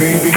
baby.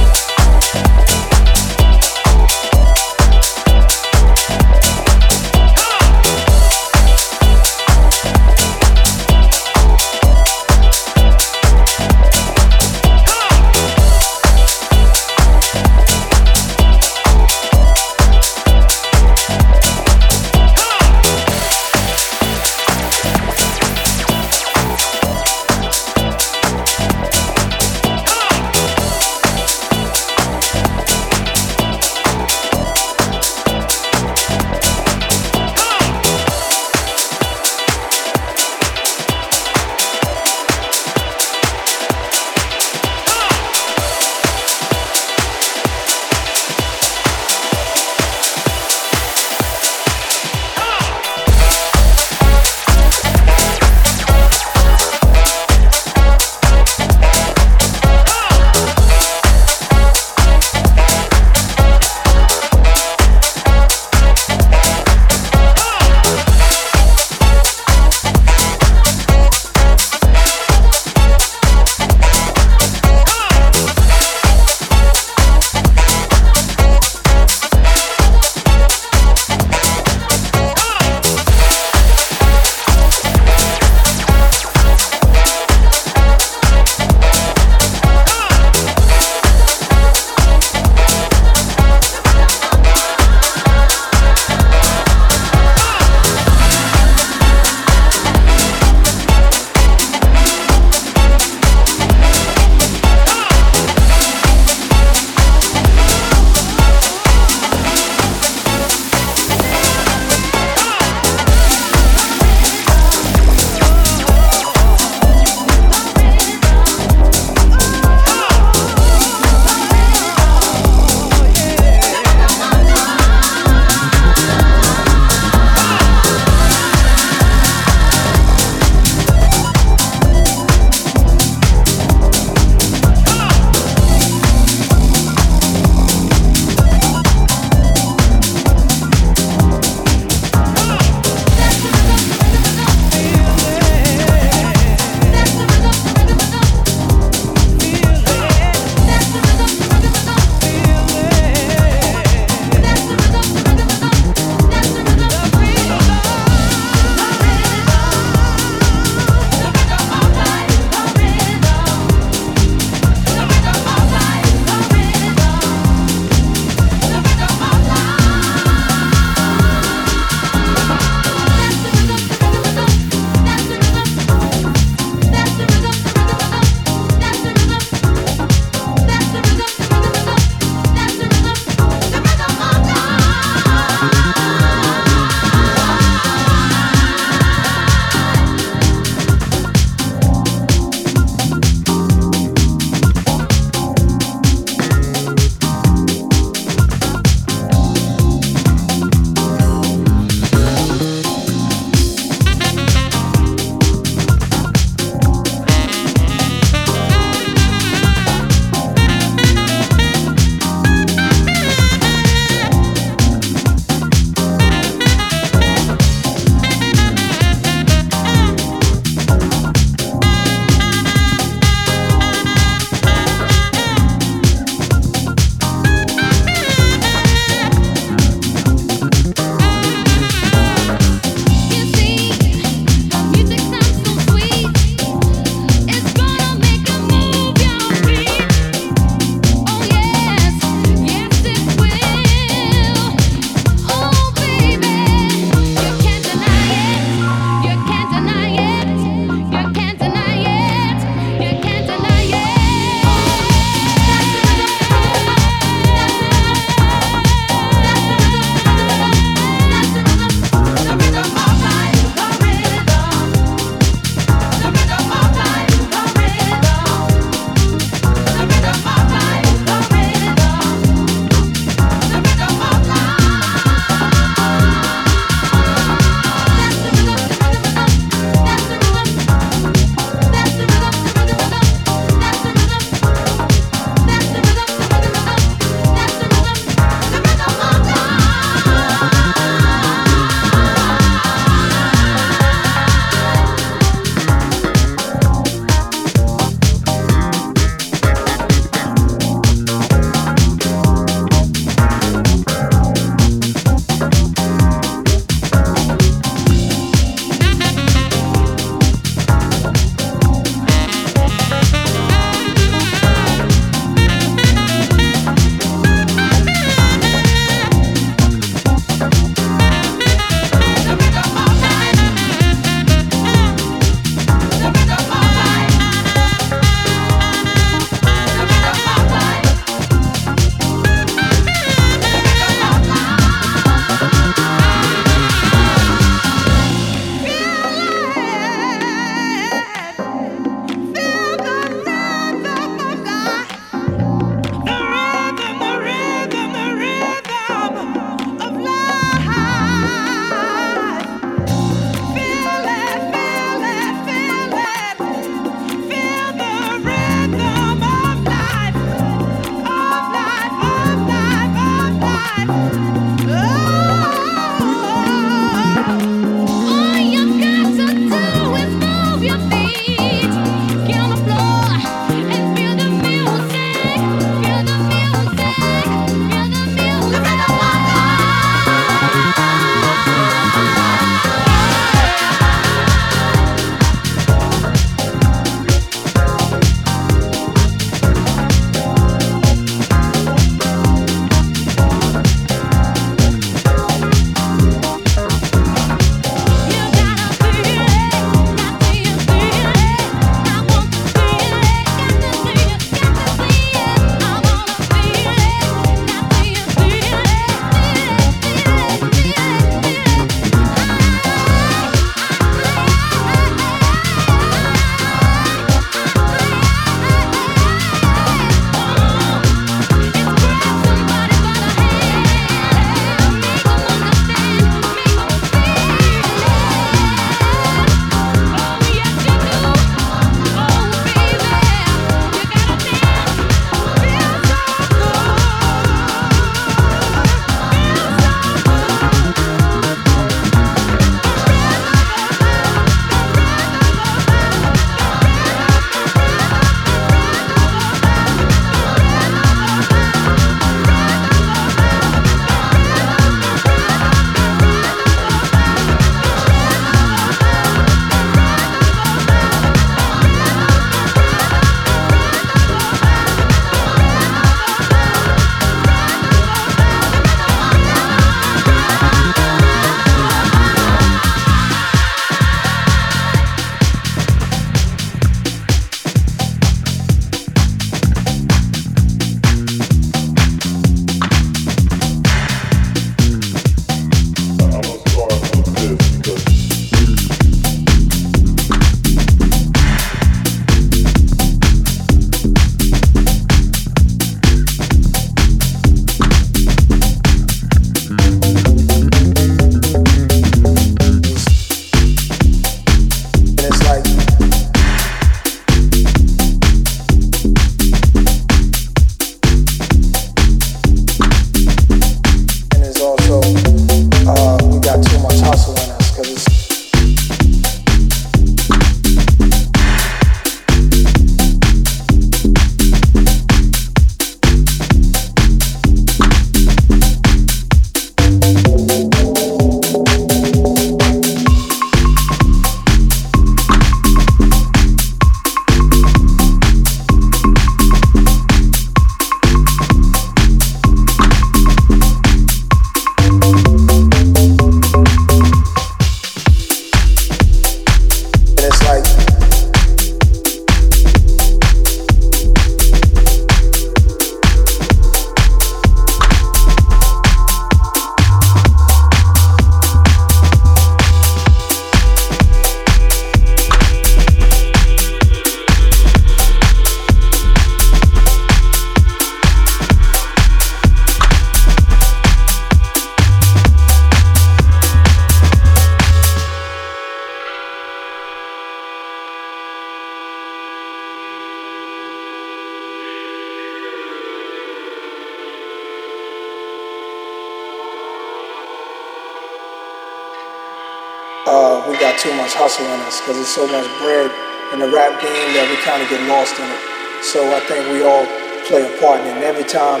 Because there's so much bread in the rap game that we kind of get lost in it. So I think we all play a part in it. And every time,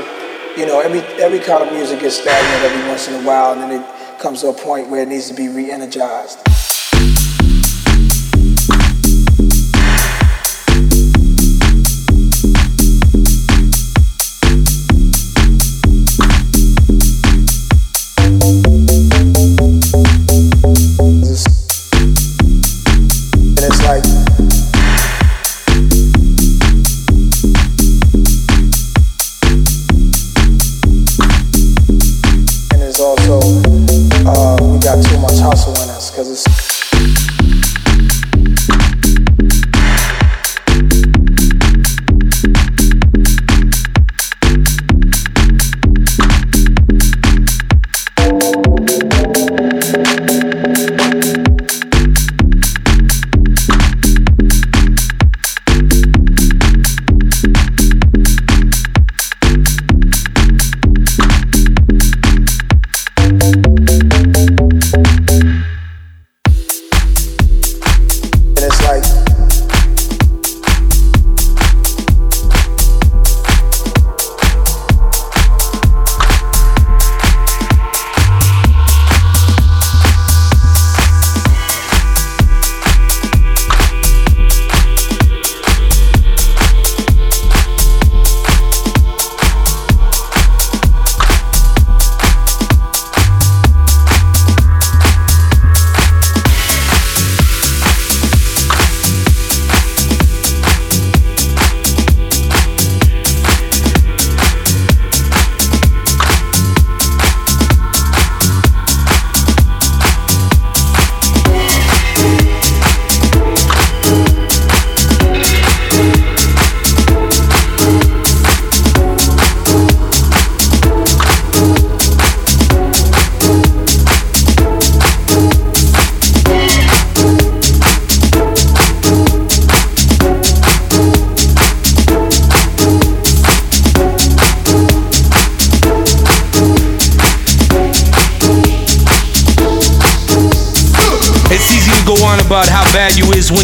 you know, every every kind of music gets stagnant every once in a while, and then it comes to a point where it needs to be re-energized.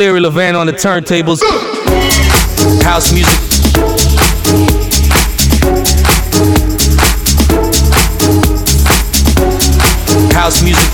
Larry Levan on the turntables. House music. House music.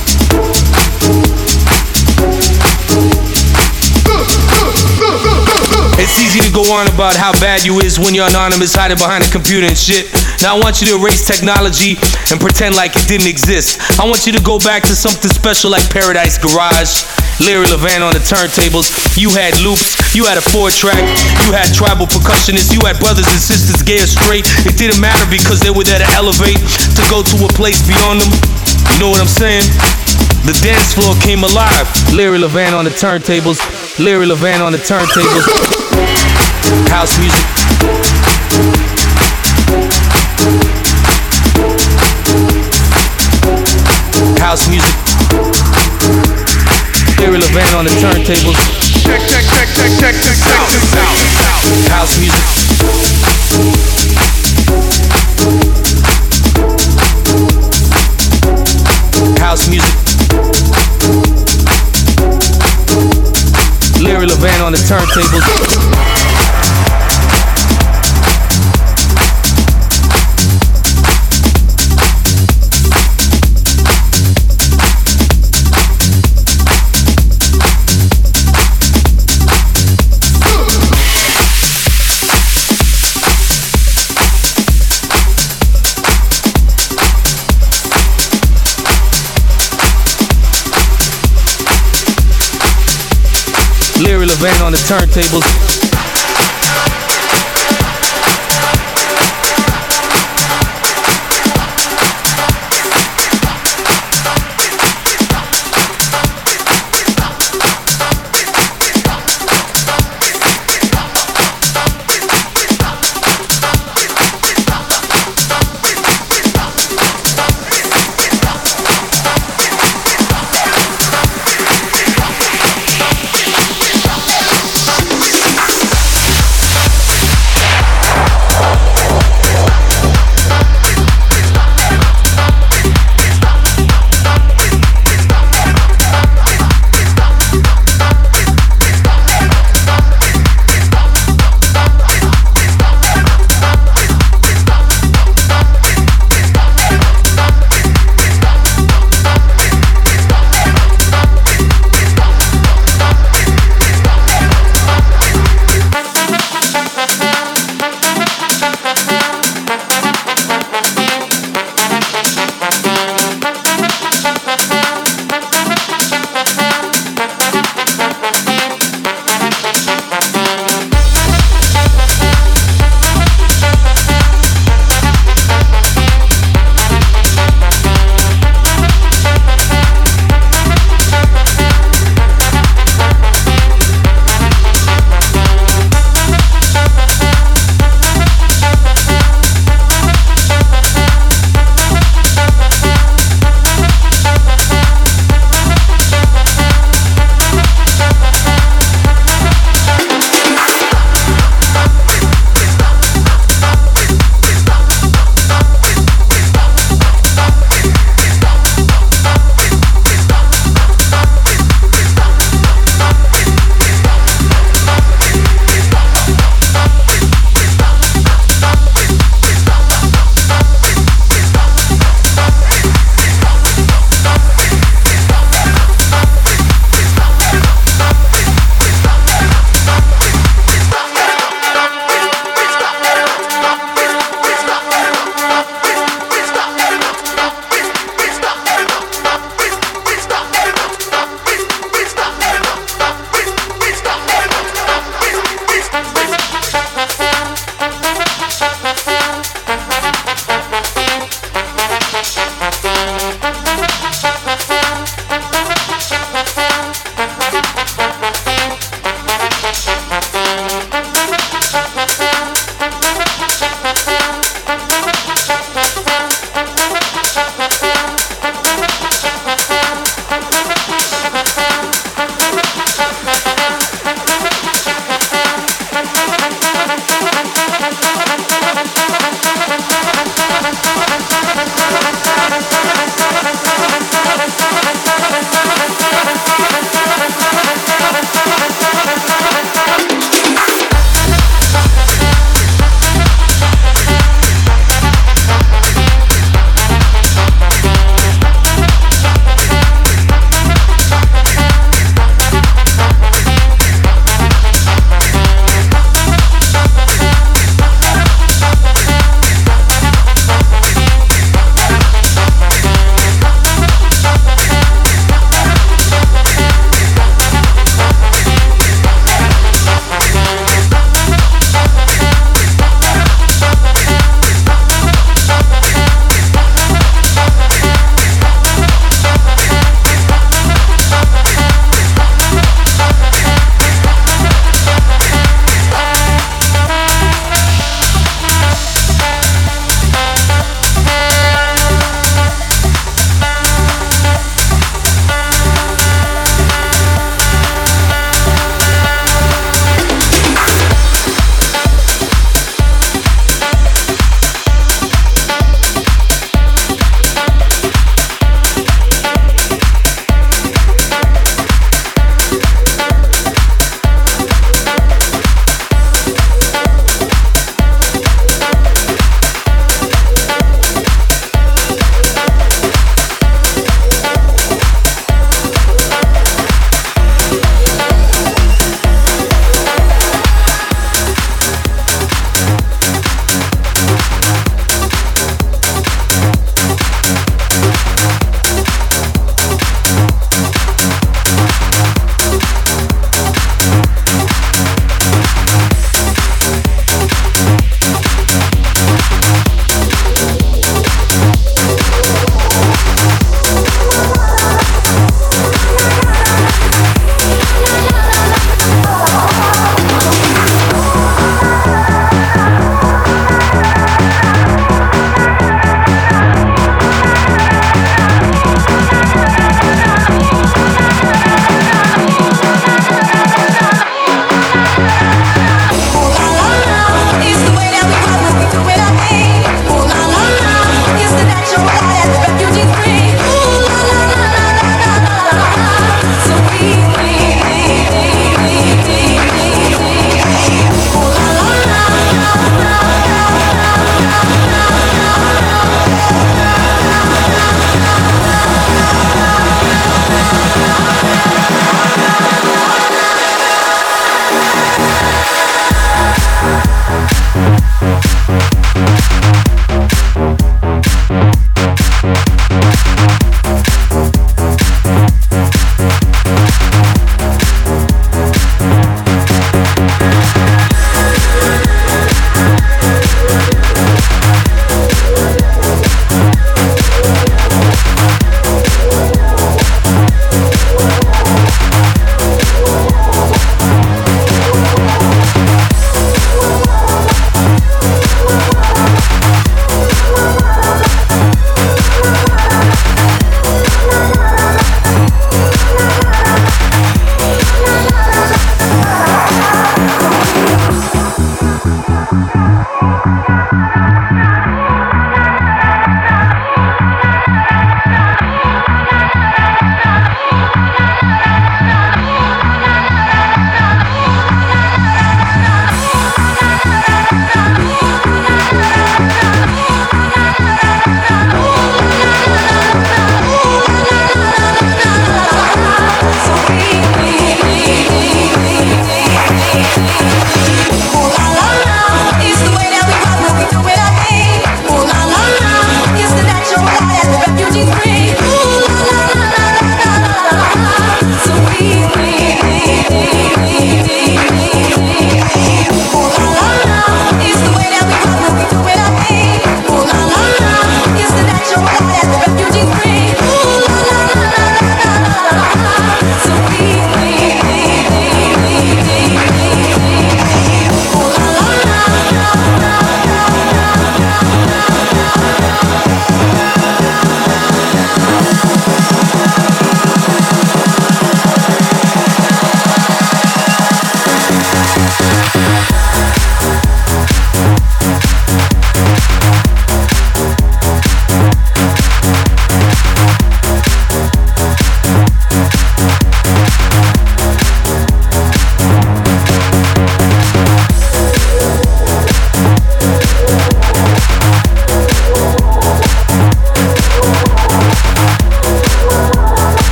It's easy to go on about how bad you is when you're anonymous, hiding behind a computer and shit. Now I want you to erase technology and pretend like it didn't exist. I want you to go back to something special like Paradise Garage. Larry Levan on the turntables. You had loops, you had a four track, you had tribal percussionists, you had brothers and sisters gay or straight. It didn't matter because they were there to elevate, to go to a place beyond them. You know what I'm saying? The dance floor came alive. Larry Levan on the turntables. Larry Levan on the turntables. House music. Levan on the turntables. Check, check, check, check, check, check, check this out. House music. House music. Larry Levan on the turntables. On the turntables.